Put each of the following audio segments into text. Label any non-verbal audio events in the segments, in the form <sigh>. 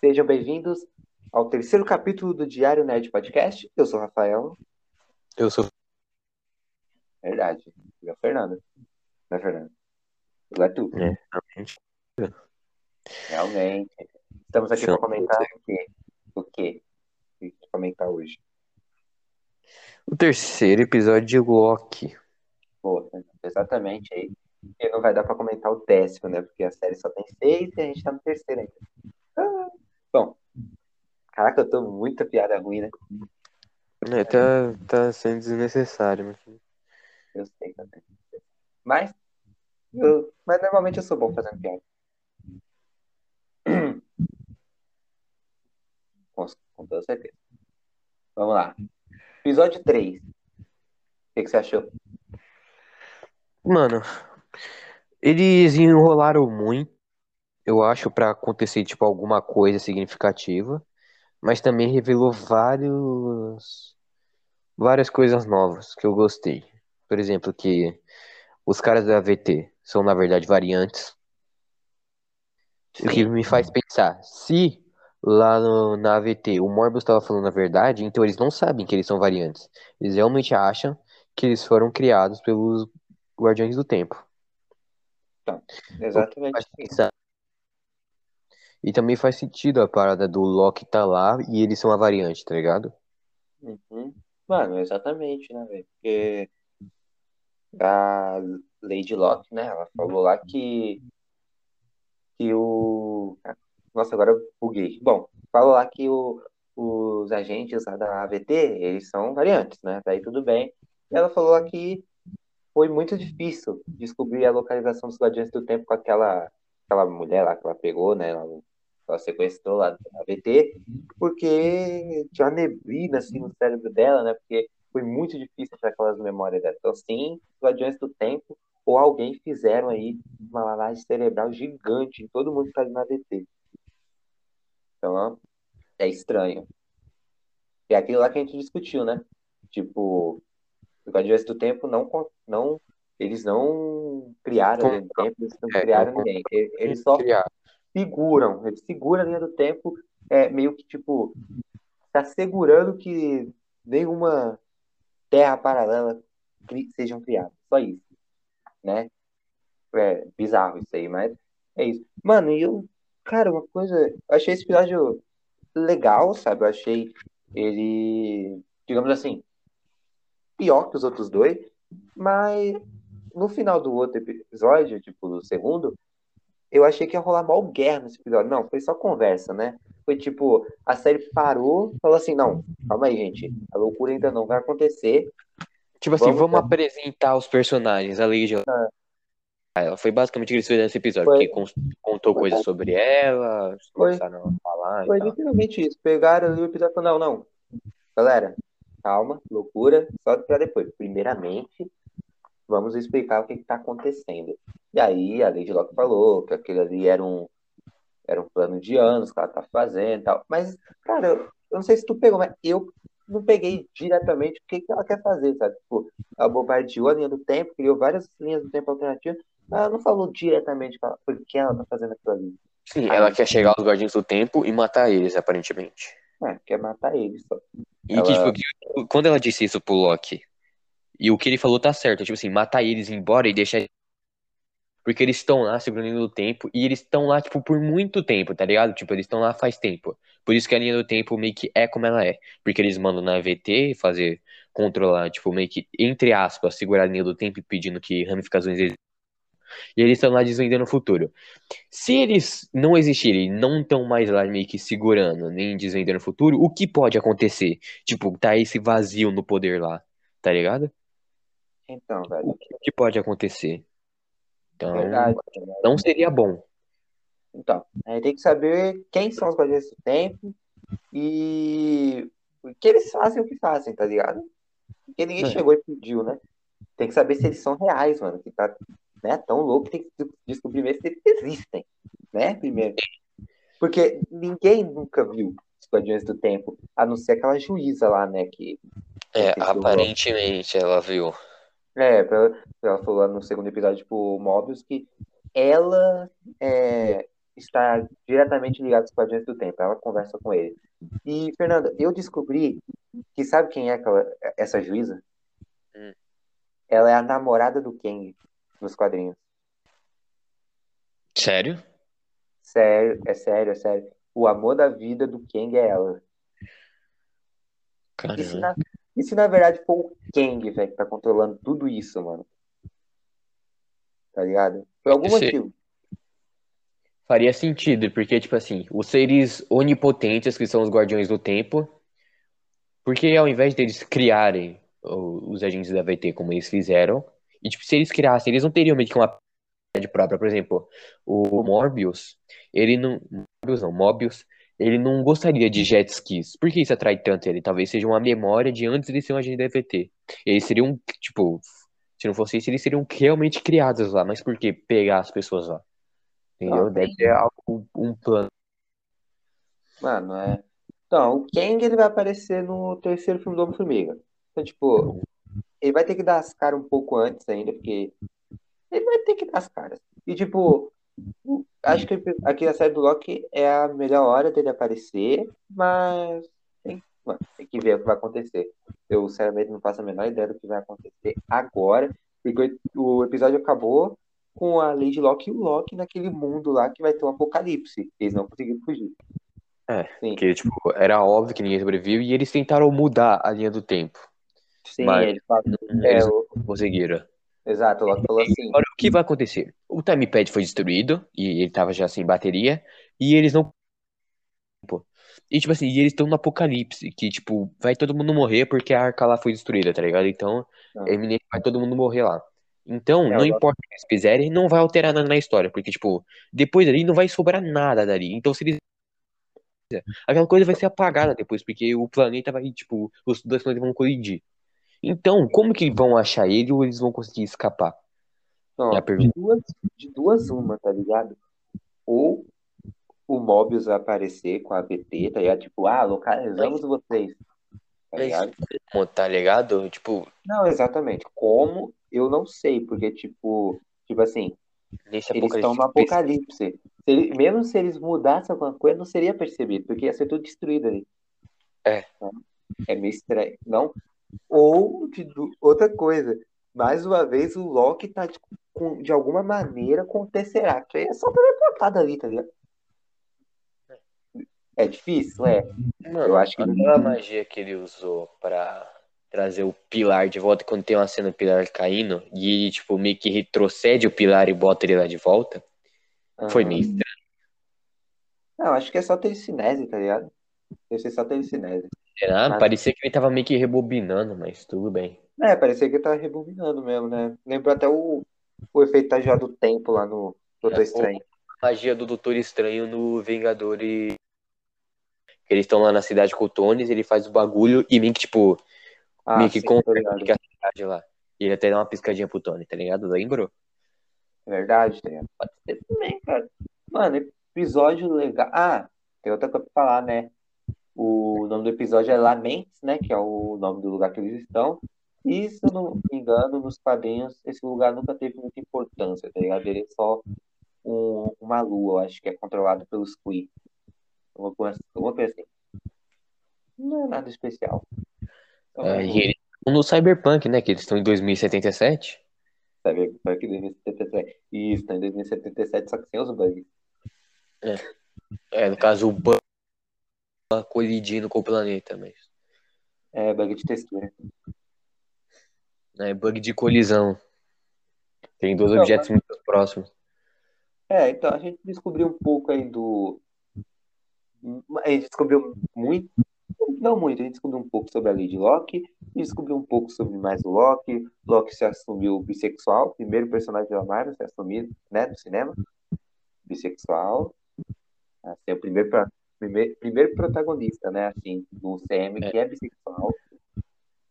Sejam bem-vindos ao terceiro capítulo do Diário Nerd Podcast. Eu sou o Rafael. Eu sou. Verdade. E o Fernando. Não é Fernando? Não é tu. É, realmente. Realmente. Estamos aqui para comentar o quê? O quê? O que comentar hoje? O terceiro episódio de Loki. Pô, exatamente aí. E não vai dar para comentar o décimo, né? Porque a série só tem seis e a gente tá no terceiro ainda. Bom. Caraca, eu tô muita piada ruim, né? É, tá, tá sendo desnecessário. Mas... Eu sei também. Mas, eu- mas normalmente eu sou bom fazendo piada. <clears throat> Com, com toda certeza. Vamos lá. Episódio 3. O que, que você achou? Mano, eles enrolaram muito, eu acho, pra acontecer, tipo, alguma coisa significativa. Mas também revelou vários, várias coisas novas que eu gostei. Por exemplo, que os caras da AVT são, na verdade, variantes. O que me faz pensar, se lá no- na AVT o Morbius estava falando a verdade, então eles não sabem que eles são variantes. Eles realmente acham que eles foram criados pelos Guardiões do Tempo. Exatamente. Faz pensar. E também faz sentido a parada do Loki tá lá e eles são a variante, tá ligado? Uhum. Mano, exatamente, né, velho? Porque a Lady Locke, né, ela falou lá que, que o. Nossa, agora eu buguei. Bom, falou lá que o, os agentes lá da AVT, eles são variantes, né? Daí tudo bem. E ela falou lá que foi muito difícil descobrir a localização dos Guardiões do Tempo com aquela, aquela mulher lá que ela pegou, né? Ela, ela sequestrou lá da AVT, porque tinha uma neblina assim no cérebro dela, né? Porque foi muito difícil achar aquelas memórias dela. Então, sim, Guardiões do Tempo, ou alguém fizeram aí uma lavagem cerebral gigante em todo mundo que tá na AVT. Então, é estranho. É aquilo lá que a gente discutiu, né? Tipo, os Guardiões do Tempo não, não eles não criaram a linha do tempo, eles não É, criaram não ninguém. E- Eles só seguram, eles seguram a linha do tempo, é, meio que tipo, tá segurando que nenhuma terra paralela cri- sejam criadas. Só isso, né? É bizarro isso aí, mas é isso. Mano, e eu, cara, uma coisa, eu achei esse episódio legal, sabe? Eu achei ele, digamos assim, pior que os outros dois, mas no final do outro episódio, tipo, do segundo, eu achei que ia rolar mal guerra nesse episódio. Não, foi só conversa, né? Foi tipo, a série parou, falou assim, não, calma aí, gente, a loucura ainda não vai acontecer. Tipo assim, Vamos vamos, ver. apresentar os personagens, a Lady Ah, ela foi basicamente o que eles fizeram nesse episódio, Foi. porque con- contou Foi. coisas sobre ela, Foi. começaram a falar Foi literalmente isso. Pegaram ali o episódio e falaram, não, não. Galera, calma, loucura, só pra depois. Primeiramente, vamos explicar o que está acontecendo. E aí a Lady Locke falou que aquele ali era um, era um plano de anos que ela tá fazendo e tal. Mas, cara, eu, eu não sei se tu pegou, mas eu não peguei diretamente o que, que ela quer fazer, sabe? Tipo, ela bombardeou a linha do tempo, criou várias linhas do tempo alternativas, mas ela não falou diretamente por que ela tá fazendo aquilo ali. Sim, ela quer chegar aos Guardiões do Tempo e matar eles, aparentemente. É, quer matar eles só. E Ela- que, tipo, quando ela disse isso pro Loki, e o que ele falou tá certo, tipo assim, matar eles, embora e deixar. Porque eles estão lá segurando a linha do tempo, e eles estão lá, tipo, por muito tempo, tá ligado? Tipo, eles estão lá faz tempo. Por isso que a linha do tempo meio que é como ela é. Porque eles mandam na AVT fazer, controlar, tipo, meio que, entre aspas, segurar a linha do tempo e pedindo que ramificações existam. E eles estão lá desvendando o futuro. Se eles não existirem, não estão mais lá meio que segurando, nem desvendando o futuro, o que pode acontecer? Tipo, tá esse vazio no poder lá, tá ligado? Então, velho, O que pode acontecer? Então, verdade. não seria bom. Então, a gente tem que saber quem são os Guardiões do Tempo e que eles fazem o que fazem, tá ligado? Porque ninguém É. chegou e pediu, né? Tem que saber se eles são reais, mano. Que tá né, tão louco, tem que descobrir mesmo se eles existem, né? Primeiro. Porque ninguém nunca viu os Guardiões do Tempo, a não ser aquela juíza lá, né? Que, É, aparentemente ela viu. É, ela falou lá no segundo episódio, tipo, o Mobius, que ela é, está diretamente ligado aos Guardiões do Tempo. Ela conversa com ele. E, Fernanda, eu descobri que sabe quem é aquela, essa juíza? Hum. Ela é a namorada do Kang nos quadrinhos. Sério? Sério, é sério, é sério. O amor da vida do Kang é ela. E se, Caramba. na, e se na verdade for o Kang, velho, que tá controlando tudo isso, mano? Tá ligado? Por algum Esse- motivo. Faria sentido, porque, tipo assim, os seres onipotentes, que são os Guardiões do Tempo, porque ao invés deles criarem os agentes da VT como eles fizeram, e, tipo, se eles criassem, eles não teriam meio que uma personalidade própria. Por exemplo, o Morbius, ele não. Morbius não, Mobius, ele não gostaria de jet skis. Por que isso atrai tanto ele? Talvez seja uma memória de antes de ser um agente da VT. Eles seriam, tipo, se não fosse isso, eles seriam realmente criados lá. Mas por que pegar as pessoas lá? Entendeu? Ah, Deve ter algo, um plano. Mano, é. Então, o Kang ele vai aparecer no terceiro filme do Homem-Formiga. Então, tipo, ele vai ter que dar as caras um pouco antes ainda, porque ele vai ter que dar as caras. E, tipo, acho que aqui a série do Loki é a melhor hora dele aparecer, mas tem, mano, tem que ver o que vai acontecer. Eu, sinceramente, não faço a menor ideia do que vai acontecer agora, porque o episódio acabou com a Lady Loki e o Loki naquele mundo lá que vai ter um apocalipse. Eles não conseguiram fugir. É, Sim. Porque, tipo, era óbvio que ninguém sobreviveu e eles tentaram mudar a linha do tempo. Sim, Mas- ele fala, é, Eles o- não conseguiram. Exato, o Loki falou assim, Agora, o que vai acontecer? O timepad foi destruído e ele tava já sem bateria e eles não. E, tipo assim, e eles estão no apocalipse, que, tipo, vai todo mundo morrer porque a arca lá foi destruída, tá ligado? Então, Ah. é iminente, vai todo mundo morrer lá. Então, É, não importa o que eles fizerem, não vai alterar nada na história, porque, tipo, depois dali não vai sobrar nada dali. Então, se eles. Aquela coisa vai ser apagada depois, porque o planeta vai, tipo, os dois planetas vão colidir. Então, como que vão achar ele ou eles vão conseguir escapar? Não, É a de duas, de duas uma, tá ligado? Ou o Mobius vai aparecer com a ABT, tá ligado? Tipo, ah, localizamos vocês, tá ligado? Como, Tá ligado? Tipo, Não, exatamente. Como, eu não sei, porque, tipo, tipo assim, nesse eles estão no apocalipse. apocalipse. Se ele- mesmo se eles mudassem alguma coisa, não seria percebido, porque ia ser tudo destruído ali. É. É meio estranho, não? Ou, de, outra coisa, mais uma vez o Loki tá, tipo, com, de alguma maneira com o Tesseract. É só teleportado ali, tá ligado? É difícil, é. Mano, Eu acho que- aquela magia que ele usou pra trazer o pilar de volta, quando tem uma cena do pilar caindo, e ele, tipo, meio que retrocede o pilar e bota ele lá de volta, foi Aham. meio estranho. Não, acho que é só telecinese, tá ligado? Deve ser só telecinese. Será? Mas- Parecia que ele tava meio que rebobinando, mas tudo bem. É, parecia que tá rebobinando mesmo, né? Lembrou até o, o efeito tajá do tempo lá no Doutor É, Estranho. magia do Doutor Estranho no Vingadores. Eles estão lá na cidade com o Tones, ele faz o bagulho e meio que, tipo, Ah, meio que conserta ligado. a cidade lá. E ele até dá uma piscadinha pro Tony, tá ligado? Lembrou? Verdade, tá ligado? Pode ser também, cara. Mano, episódio legal. Ah, tem outra coisa pra falar, né? O nome do episódio é Lamentes, né? Que é o nome do lugar que eles estão. E, se eu não me engano, nos quadrinhos, esse lugar nunca teve muita importância, tá ligado? Ele é só um- uma lua, eu acho que é controlado pelos Kree. Uma coisa, uma coisa assim. Não é nada especial. É, um- e eles estão no Cyberpunk, né? Que eles estão em 2077. Sabe, foi que 2077. Isso, tá em 2077, só que sem os bugs. É, no caso, o Bug colidindo com o planeta, mas. É, bug de textura. É bug de colisão. Tem dois Então, objetos muito próximos. É, então a gente descobriu um pouco aí do. A gente descobriu muito. Não muito, a gente descobriu um pouco sobre a Lady Locke, e descobriu um pouco sobre mais o Loki. Loki se assumiu bissexual, primeiro personagem da Marvel se assumir, né, no cinema. Bissexual. Assim, o primeiro, pra- primeiro, primeiro protagonista, né, assim, do CM que é bissexual.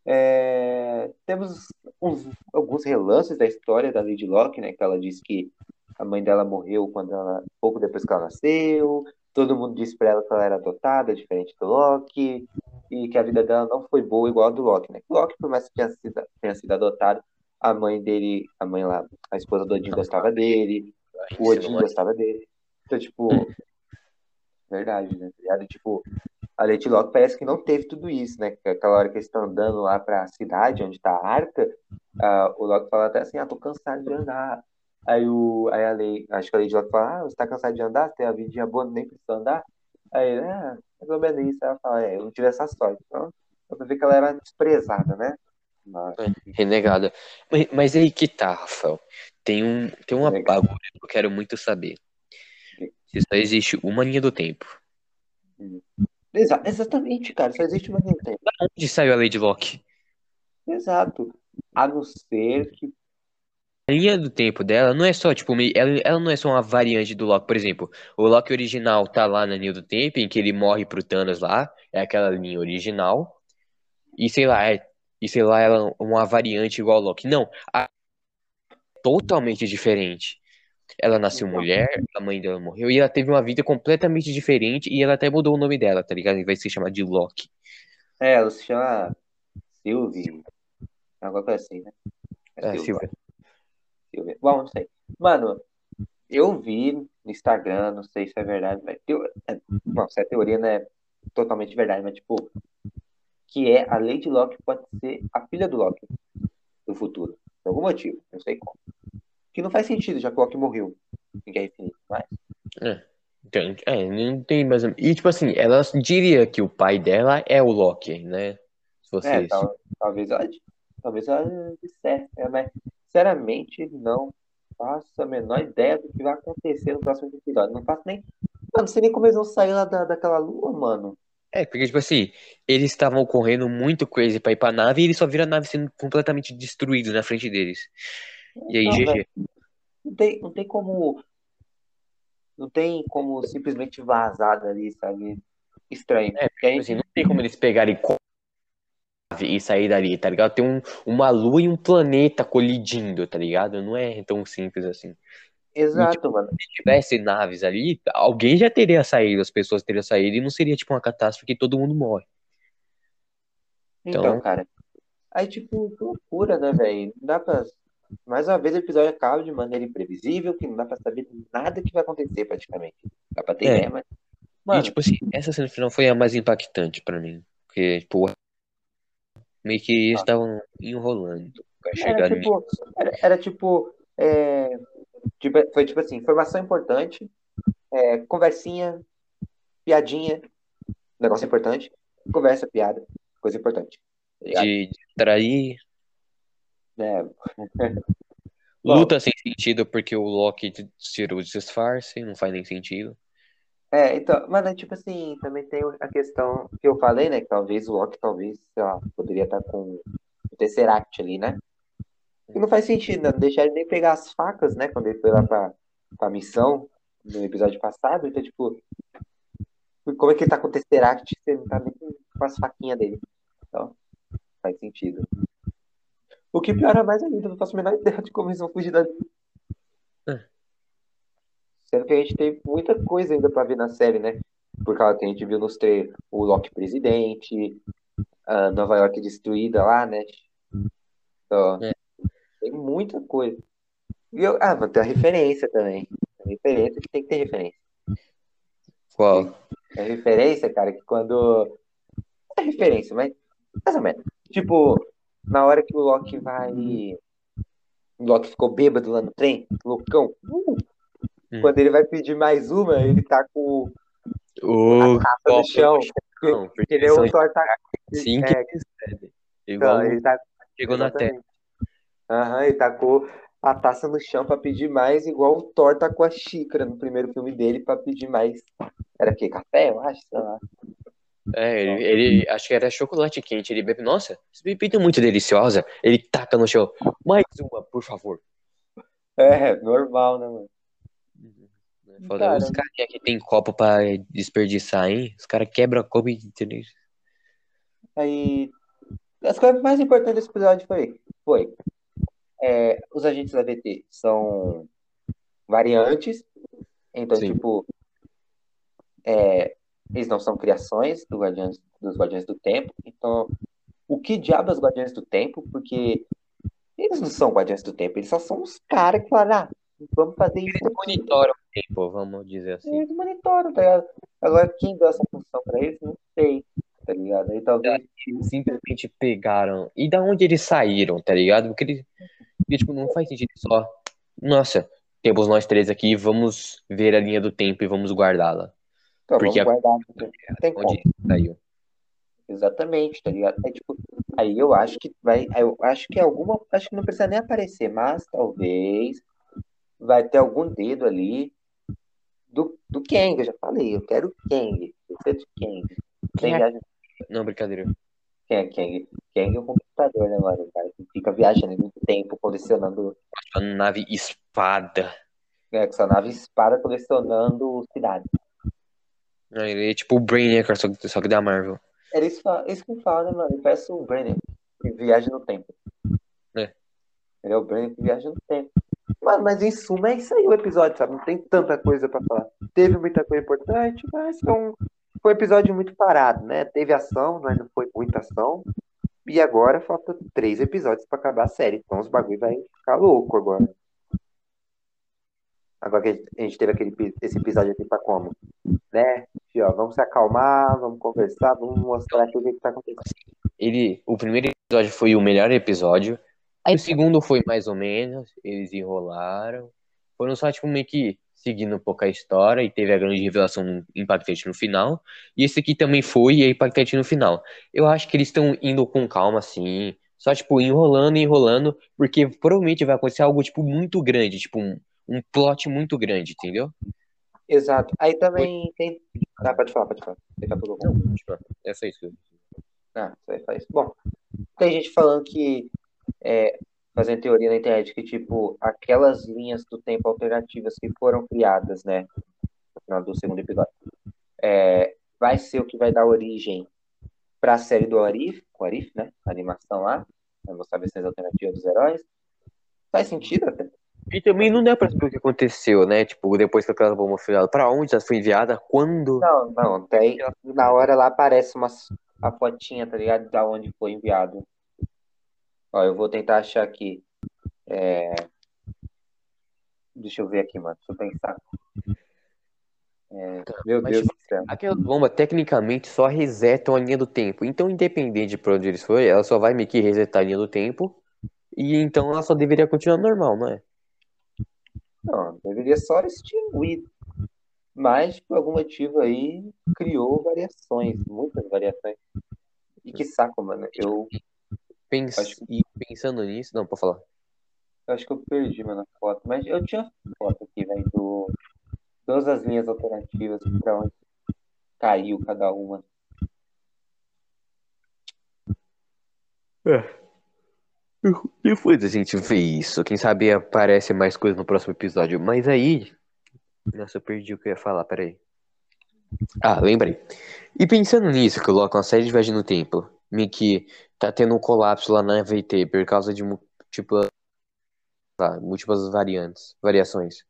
É, temos uns- alguns relances da história da Lady Locke, né, que ela disse que a mãe dela morreu quando ela, pouco depois que ela nasceu. Todo mundo disse pra ela que ela era adotada, diferente do Loki, e que a vida dela não foi boa igual a do Loki, né? O Loki, por mais que tenha sido, tenha sido adotado, a mãe dele, a mãe lá, a esposa do Odin gostava dele, o Odin gostava dele. Então, tipo, verdade, né? tá? Tipo, a Lady Locke parece que não teve tudo isso, né? Que Aquela hora que eles estão andando lá pra cidade, onde tá a arca, ah, o Locke fala até assim, ah, tô cansado de andar. Aí, o, aí a Lei, acho que a Lady Locke fala, ah, você tá cansado de andar? Você tem a vidinha boa, nem precisa andar? Aí, ele, é, mais ou menos isso. Ela fala, é, eu não tive essa sorte. Então, dá pra ver que ela era desprezada, né? Mas, Renegada. Mas, mas aí que tá, Rafael. Tem um, tem uma Renegada. bagulho que eu quero muito saber. Se só existe uma linha do tempo. Exa- exatamente, cara, só existe uma linha do tempo. Onde saiu a Lady Locke? Exato. A não ser que A linha do tempo dela não é só, tipo, ela, ela não é só uma variante do Loki. Por exemplo, o Loki original tá lá na linha do tempo, em que ele morre pro Thanos lá, é aquela linha original. E sei lá, é, e sei lá, ela é uma variante igual ao Loki. Não, a, totalmente diferente. Ela nasceu mulher, a mãe dela morreu, e ela teve uma vida completamente diferente, e ela até mudou o nome dela, tá ligado? E vai se chamar de Loki. É, ela se chama Sylvie. Alguma coisa assim, né? É, Sylvie, Silvia. Sylvie. Bom, não sei. Mano, eu vi no Instagram, não sei se é verdade, mas. Teo... é, Não, se é teoria, não é totalmente verdade, mas tipo. Que é a Lady Locke pode ser a filha do Loki do futuro. Por algum motivo, não sei como. Que não faz sentido, já que o Loki morreu em Guerra Infinita. Mas, Então, é, não tem mais. E tipo assim, ela diria que o pai dela é o Loki, né? Se é, vocês. tal- talvez ela. Talvez ela dissesse, né? mas sinceramente não faço a menor ideia do que vai acontecer no próximo episódio. Não faço nem. Mano, não sei nem como eles vão sair lá da, daquela lua, mano. É, porque, tipo assim, eles estavam correndo muito crazy pra ir pra nave e eles só viram a nave sendo completamente destruída na frente deles. E aí, Não, GG. não tem, não tem como. Não tem como simplesmente vazar dali, sabe? Estranho. É, Porque Tipo gente- assim, não tem como eles pegarem e sair dali, tá ligado? Tem um, uma lua e um planeta colidindo, tá ligado? Não é tão simples assim. Exato, mano. Se tivesse naves ali, alguém já teria saído, as pessoas teriam saído e não seria tipo uma catástrofe que todo mundo morre. Então, Então- cara. Aí, tipo, que loucura, né, velho? Não dá pra. Mais uma vez o episódio acaba de maneira imprevisível, que não dá pra saber nada que vai acontecer praticamente. Dá pra ter É. ideia, mas. Mano, E tipo assim, essa cena final foi a mais impactante pra mim. Porque, tipo, meio que eles estavam enrolando pra chegar era tipo. Era, era tipo, é, tipo. Foi tipo assim, informação importante, é, conversinha, piadinha, negócio importante, conversa, piada, coisa importante. Tá ligado? de distrair. É, Luta sem sentido porque o Loki tirou o disfarce, não faz nem sentido. É, então, mas é tipo assim, também tem a questão que eu falei, né? Que talvez o Loki, talvez, sei lá, poderia estar com o Tesseract ali, né? E não faz sentido, né? Não deixar ele nem pegar as facas, né? Quando ele foi lá pra, pra missão no episódio passado. Então, tipo, como é que ele tá com o Tesseract se ele não tá nem com as faquinhas dele? Então, faz sentido. O que piora mais ainda, eu não faço a menor ideia de como eles vão fugir dali. É. Sendo que a gente tem muita coisa ainda pra ver na série, né? Por causa que a gente viu nos trailers o Loki presidente, a Nova York destruída lá, né? Então, É. tem muita coisa. E eu, ah, vai ter a referência também. A referência que tem que ter referência. Qual? É referência, cara, que quando. É referência, mas. Mais ou menos. Tipo, na hora que o Loki vai. O Loki ficou bêbado lá no trem, loucão. Uh! Hum. Quando ele vai pedir mais uma, ele tá com O taça copo no chão. Não, porque Ele é o torta. assim que é. Igual então, ele tá. chegou na Terra. Aham, ele tacou a taça no chão pra pedir mais, igual o Thor tacou a xícara no primeiro filme dele pra pedir mais. Era o quê? Café, eu acho? Sei lá. É, ele, ele- acho que era chocolate quente. Ele bebe, nossa, essa bebida é muito deliciosa. Ele taca no chão. Mais uma, por favor. É, normal, né, mano? Foda, Cara, os caras que tem copo pra desperdiçar, hein? Os caras quebram a copo e. entendeu? Aí, as coisas mais importantes desse episódio foi, foi é, os agentes da VT são variantes, então, Sim. tipo, é, eles não são criações do Guardiões, dos Guardiões do Tempo, então, o que diabo é os Guardiões do Tempo? Porque eles não são Guardiões do Tempo, eles só são os caras que falaram, ah, vamos fazer isso aqui. Monitoram tempo, vamos dizer assim. Eles monitoram, tá ligado? Agora, quem deu essa função pra eles, não sei, tá ligado? Aí talvez. Simplesmente pegaram. E da onde eles saíram, tá ligado? Porque eles. porque, tipo, não faz sentido só. Nossa, temos nós três aqui, vamos ver a linha do tempo e vamos guardá-la. Então, Porque vamos guardar. Não tem como. Onde saiu? Exatamente, tá ligado? É, tipo, aí eu acho que vai. Eu acho que alguma. Acho que não precisa nem aparecer, mas talvez vai ter algum dedo ali do, do Kang. Eu já falei, eu quero Kang. Eu quero Kang. Quem é? Não, brincadeira. Quem é Kang? Kang é um computador, né, mano? O cara que fica viajando muito tempo, colecionando. A nave espada. É, com sua nave espada colecionando cidades. Ele é tipo o Brainiac, só que, só que da Marvel. Era isso, isso que eu falo, né, mano? Ele parece o Brenner, que viaja no tempo. É. Ele é o Brenner que viaja no tempo. Mano, mas em suma é isso aí o episódio, sabe? Não tem tanta coisa pra falar. Teve muita coisa importante, mas foi um, foi um episódio muito parado, né? Teve ação, mas não foi muita ação. E agora falta três episódios pra acabar a série. Então os bagulho vai ficar louco agora. Agora que a gente- teve aquele, esse episódio aqui pra como? Né? Fio, ó, vamos se acalmar, vamos conversar, vamos mostrar aqui o que, que tá acontecendo. Ele, o primeiro episódio foi o melhor episódio. Aí o segundo foi mais ou menos. Eles enrolaram. Foram só, tipo, meio que seguindo um pouco a história. E teve a grande revelação impactante no final. E esse aqui também foi e é impactante no final. Eu acho que eles estão indo com calma, assim. Só, tipo, enrolando e enrolando. Porque provavelmente vai acontecer algo, tipo, muito grande. Tipo, um, um plot muito grande, entendeu? Exato. Aí também tem. Ah, pode falar, pode falar. Daqui a pouco eu é só isso. que eu- Ah, falar isso. Bom, tem gente falando que, é, fazendo teoria na internet, que, tipo, aquelas linhas do tempo alternativas que foram criadas, né, no final do segundo episódio, é, vai ser o que vai dar origem para a série do Arif, o Arif, né, a animação lá, vai mostrar versões alternativas dos heróis. Faz sentido até. E também não dá pra saber o que aconteceu, né? Tipo, depois que aquela bomba foi enviada, pra onde ela foi enviada, quando. Não, não, tem, na hora lá aparece uma, a fotinha, tá ligado, da onde foi enviado. Ó, eu vou tentar achar aqui. É... Deixa eu ver aqui, mano. Deixa eu pensar. É, Meu Mas, Deus tipo, do céu. Aquela bomba tecnicamente só resetam a linha do tempo. Então, independente de pra onde eles forem, ela só vai meio que resetar a linha do tempo. E então ela só deveria continuar normal, não é? Não, deveria só extinguir. Mas, por algum motivo aí, criou variações, muitas variações. E que saco, mano. Eu, Pens... Acho E pensando nisso. Não, pode falar. eu acho que eu perdi, mano, a foto. Mas eu tinha foto aqui, velho, do todas as linhas alternativas pra onde caiu cada uma. Depois a gente vê isso. Quem sabe aparece mais coisa no próximo episódio. Mas aí. Nossa, eu perdi o que eu ia falar, peraí. Ah, lembrei. E pensando nisso, colocam uma série de viagem no tempo. Meio que tá tendo um colapso lá na VT por causa de múltiplas, lá, múltiplas variantes, variações.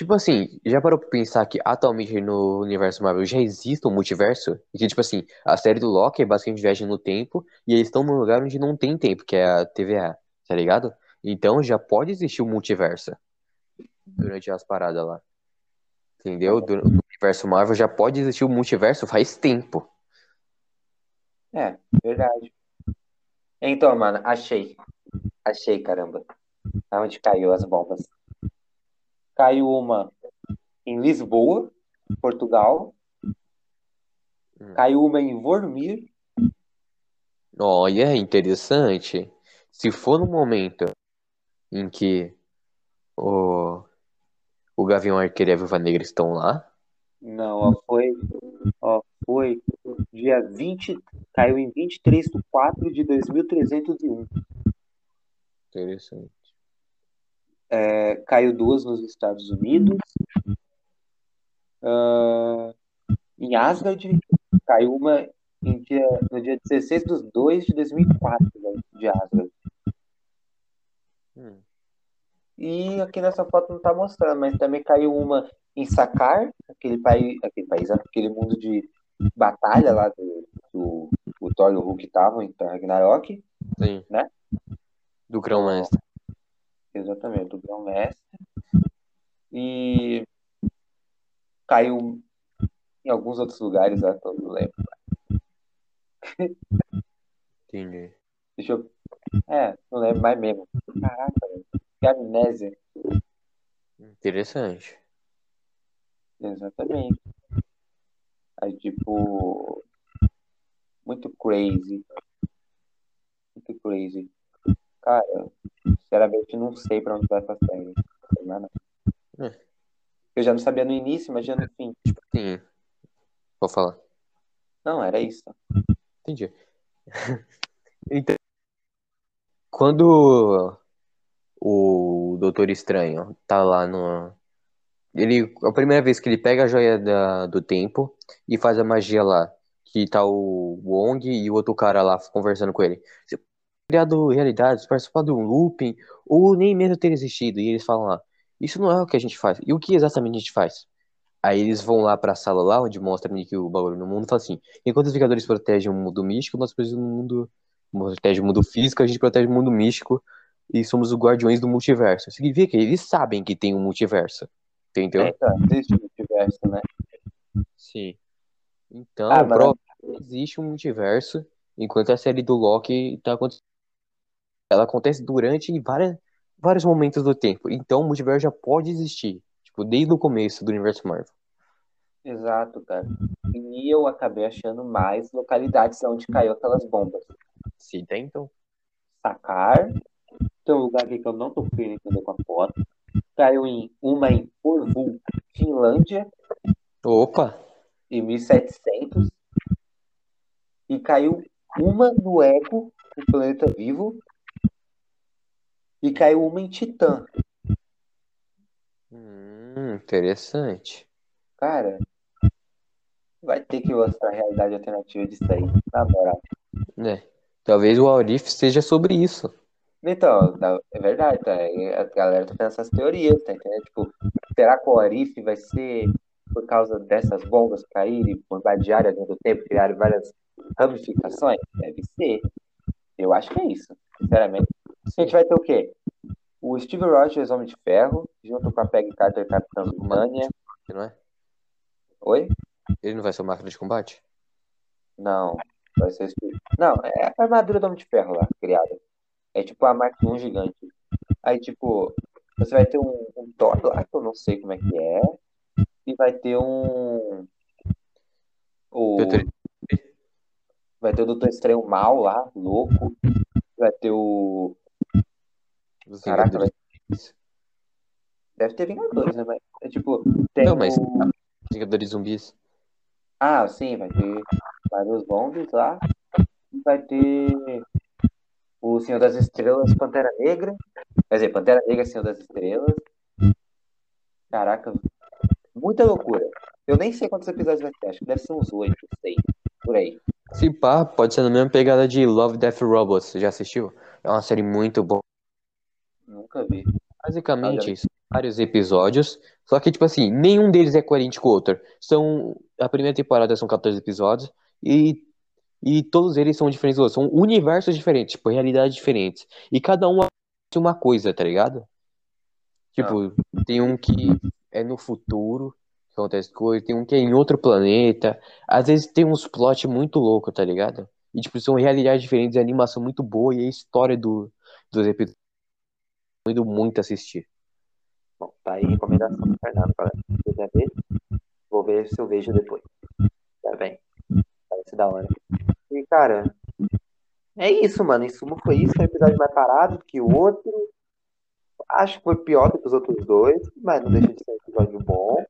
Tipo assim, já parou pra pensar que atualmente no universo Marvel já existe um multiverso? E que, tipo assim, a série do Loki é basicamente viagem no tempo e eles estão num lugar onde não tem tempo, que é a TVA, tá ligado? Então já pode existir um multiverso durante as paradas lá. Entendeu? Do- No universo Marvel já pode existir um multiverso faz tempo. É, verdade. Então, mano, achei. Achei, caramba. Aonde caiu as bombas? Caiu uma em Lisboa, Portugal. Hum. Caiu uma em Vormir. Olha, interessante. Se for no momento em que o, o Gavião Arqueiro e a Viúva Negra estão lá, Não, ó, foi. Ó, foi dia 20. Caiu em 23 de 4 de 2301. interessante. É, caiu duas nos Estados Unidos. Ah, em Asgard, caiu uma em dia, no dia 16 de 2 de 2004, velho, de Asgard. Hum. E aqui nessa foto não tá mostrando, mas também caiu uma em Sakar, aquele país, aquele país, aquele mundo de batalha lá do, do o Thor e o Hulk estavam em Ragnarok. Sim. Né? Do Grão Mestre. Exatamente, do Grão Mestre. E caiu em alguns outros lugares, que eu não lembro. Entendi. Deixa eu. É, não lembro mais mesmo. Caraca. Que amnésia. Interessante. Exatamente. Aí, tipo. Muito crazy. Muito crazy. Cara, sinceramente não sei pra onde vai essa série. É. Eu já não sabia no início, imagina no fim. Sim. Vou falar. Não, era isso. Entendi. <laughs> então, quando o Doutor Estranho tá lá no. Ele, a primeira vez que ele pega a joia da- do tempo e faz a magia lá, que tá o Wong e o outro cara lá conversando com ele. Criado realidades, participar de um looping, ou nem mesmo ter existido. E eles falam lá, isso não é o que a gente faz. E o que exatamente a gente faz? Aí eles vão lá pra sala lá, onde mostra meio que o bagulho no mundo, e fala assim, enquanto os Vingadores protegem o mundo místico, nós protegemos o mundo, protege o mundo físico, a gente protege o mundo místico, e somos os guardiões do multiverso. Significa que eles sabem que tem um multiverso. Entendeu? É, então, existe o multiverso, né? Sim. Então, Ah, mas- existe um multiverso, enquanto a série do Loki tá acontecendo. Ela acontece durante várias, vários momentos do tempo. Então, o multiverso já pode existir. Tipo, desde o começo do universo Marvel. Exato, cara. E eu acabei achando mais localidades onde caiu aquelas bombas. Tem então. Sacar. Tem um lugar aqui que eu não tô conseguindo entender com a foto. Caiu em uma em Porvoo, Finlândia, Opa! em 1700. E caiu uma no Ego, no planeta vivo. E caiu uma em Titã. Hum, interessante. Cara, vai ter que mostrar a realidade alternativa disso aí, na moral. né? Talvez o Aurif seja sobre isso. Então, é verdade, tá? E A galera tá fazendo essas teorias, tá entendendo? Tipo, será que o Arif vai ser por causa dessas bombas caírem, bombardearem linha do tempo, criarem várias ramificações? Deve ser. Eu acho que é isso, sinceramente. A gente vai ter o quê? O Steve Rogers, Homem de Ferro, junto com a Peggy Carter, Capitã Britânia. Não é? Oi? Ele não vai ser o máquina de combate? Não, vai ser o Steve. Não, é a armadura do Homem de Ferro lá, criada. É tipo a Mark 1 gigante. Aí, tipo, você vai ter um, um Thor lá, que eu não sei como é que é. E vai ter um. O, vai ter o Doutor Estranho mal lá, louco. Vai ter o. Os Caraca, Vingadores. Deve ter Vingadores, né? Mas é tipo, tem Não, mas- o. Vingadores zumbis. Ah, sim, vai ter vários zombies lá. Vai ter o Senhor das Estrelas, Pantera Negra. Quer dizer, Pantera Negra, Senhor das Estrelas. Caraca, muita loucura. Eu nem sei quantos episódios vai ter, acho que deve ser uns oito, seis, por aí. Se pá, pode ser na mesma pegada de Love, Death Robots. Você já assistiu? É uma série muito boa. Nunca vi. Basicamente, são vários episódios. Só que, tipo assim, nenhum deles é coerente com o outro. São. A primeira temporada são 14 episódios. E, e todos eles são diferentes. São universos diferentes, tipo, realidades diferentes. E cada um é uma coisa, tá ligado? Tipo, tem um que é no futuro, que acontece coisa, tem um que é em outro planeta. Às vezes tem uns plot muito louco, tá ligado? E, tipo, são realidades diferentes, a animação muito boa e a história do, dos episódios. Recomendo muito assistir. Bom, tá aí a recomendação do Fernando, galera. Ver, vou ver se eu vejo depois. Tá bem. Parece da hora. E, cara, é isso, mano. Em suma, foi isso. Foi um episódio mais parado que o outro. Acho que foi pior do que os outros dois, mas não deixa de ser um episódio bom.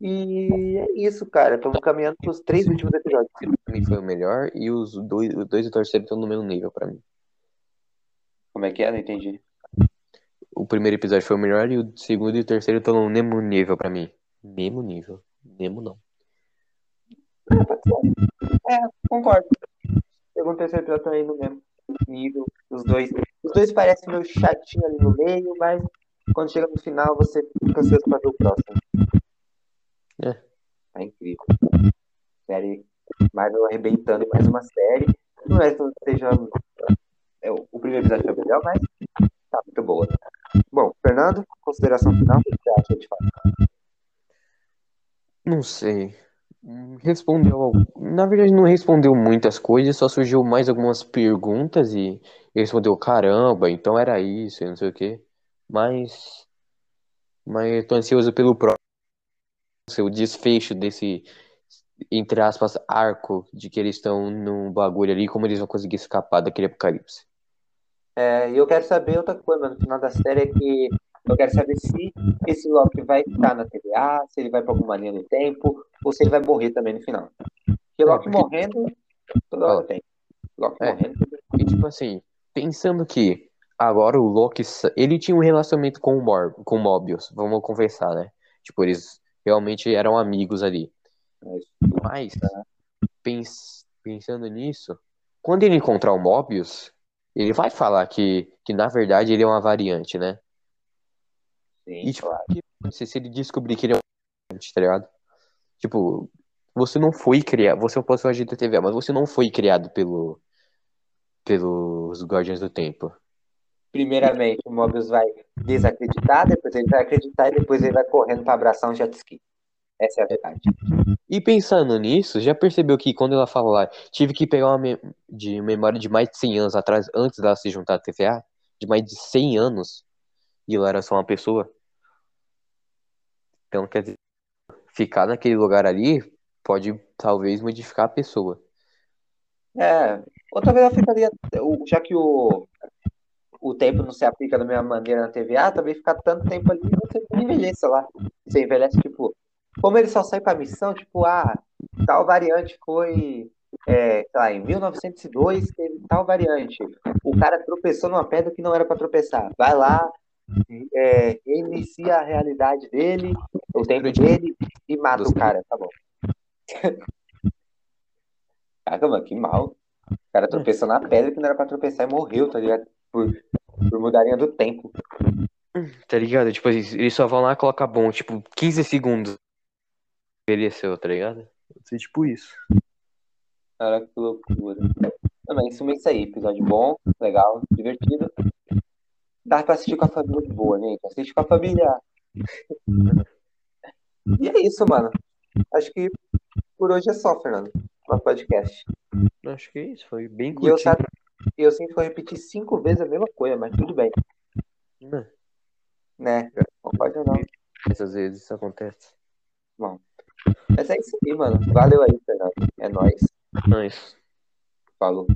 E é isso, cara. Estamos caminhando pros três últimos episódios. Pra mim foi o melhor e os dois, os dois e o terceiro estão no mesmo nível pra mim. Como é que é? Não entendi. O primeiro episódio foi o melhor e o segundo e o terceiro estão no mesmo nível pra mim. Mesmo nível. Mesmo não. É, concordo. Segundo e terceiro episódio também no mesmo nível. Os dois. Os dois parecem meio chatinho ali no meio, mas quando chega no final você fica ansioso pra ver o próximo. É. É incrível. Série Marvel arrebentando em mais uma série. Não é que seja. É, o primeiro episódio foi melhor, mas tá muito boa. Bom, Fernando, consideração final, o que você acha de fato? Não sei. Respondeu. Na verdade, não respondeu muitas coisas, só surgiu mais algumas perguntas e respondeu: caramba, então era isso, não sei o quê. Mas. Mas eu tô ansioso pelo próximo, o desfecho desse, entre aspas, arco de que eles estão num bagulho ali, como eles vão conseguir escapar daquele apocalipse. É, e eu quero saber outra coisa no final da série é que eu quero saber se esse Loki vai ficar na TVA, se ele vai pra alguma linha do tempo, ou se ele vai morrer também no final. Porque Loki porque- morrendo, toda hora tem. Loki É. morrendo. E tipo assim, pensando que agora o Loki, ele tinha um relacionamento com o, Mor com o Mobius, vamos conversar, né? Tipo, eles realmente eram amigos ali. Mas, Mas, pens- pensando nisso, quando ele encontrar o Mobius, ele vai falar que, que na verdade ele é uma variante, né? sim, E tipo, claro. acontece se ele descobrir que ele é uma variante, tá ligado? Tipo, você não foi criado, você é um personagem da TV, mas você não foi criado pelo, pelos Guardiões do Tempo. Primeiramente, o Mobius vai desacreditar, depois ele vai acreditar e depois ele vai correndo pra abraçar um jet ski. Essa é a verdade. E pensando nisso, já percebeu que quando ela fala lá, tive que pegar uma me- de memória de mais de 100 anos atrás, antes dela se juntar à TVA, de mais de 100 anos, e ela era só uma pessoa? Então, quer dizer, ficar naquele lugar ali pode talvez modificar a pessoa. É, outra vez ela ficaria, já que o, o tempo não se aplica da mesma maneira na TVA, também ficar tanto tempo ali você não envelhece lá. Você envelhece, tipo, como ele só sai pra missão, tipo, ah, tal variante foi, é, lá, em 1902 teve tal variante. O cara tropeçou numa pedra que não era pra tropeçar. Vai lá, é, inicia a realidade dele, o tempo dele e mata o cara, tá bom. <laughs> Caraca, mano, que mal. O cara tropeçou na pedra que não era pra tropeçar e morreu, tá ligado? Por, por mudarinha do tempo. Tá ligado? Tipo, eles só vão lá e colocam bom, tipo, 15 segundos. Envelheceu, tá ligado? Pode ser tipo isso. Caraca, que loucura. Também, isso é isso aí. Episódio bom, legal, divertido. Dá pra assistir com a família de boa, gente. Assiste com a família. E é isso, mano. Acho que por hoje é só, Fernando. Nosso podcast. Acho que é isso, foi bem E eu, sa- eu sinto que eu repeti cinco vezes a mesma coisa, mas tudo bem, né? né? Não pode não. Essas vezes isso acontece. Mas é isso aí, mano. Valeu aí, Fernando. É nóis. Mas, Falou.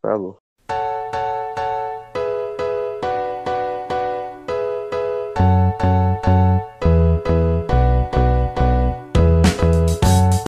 falou.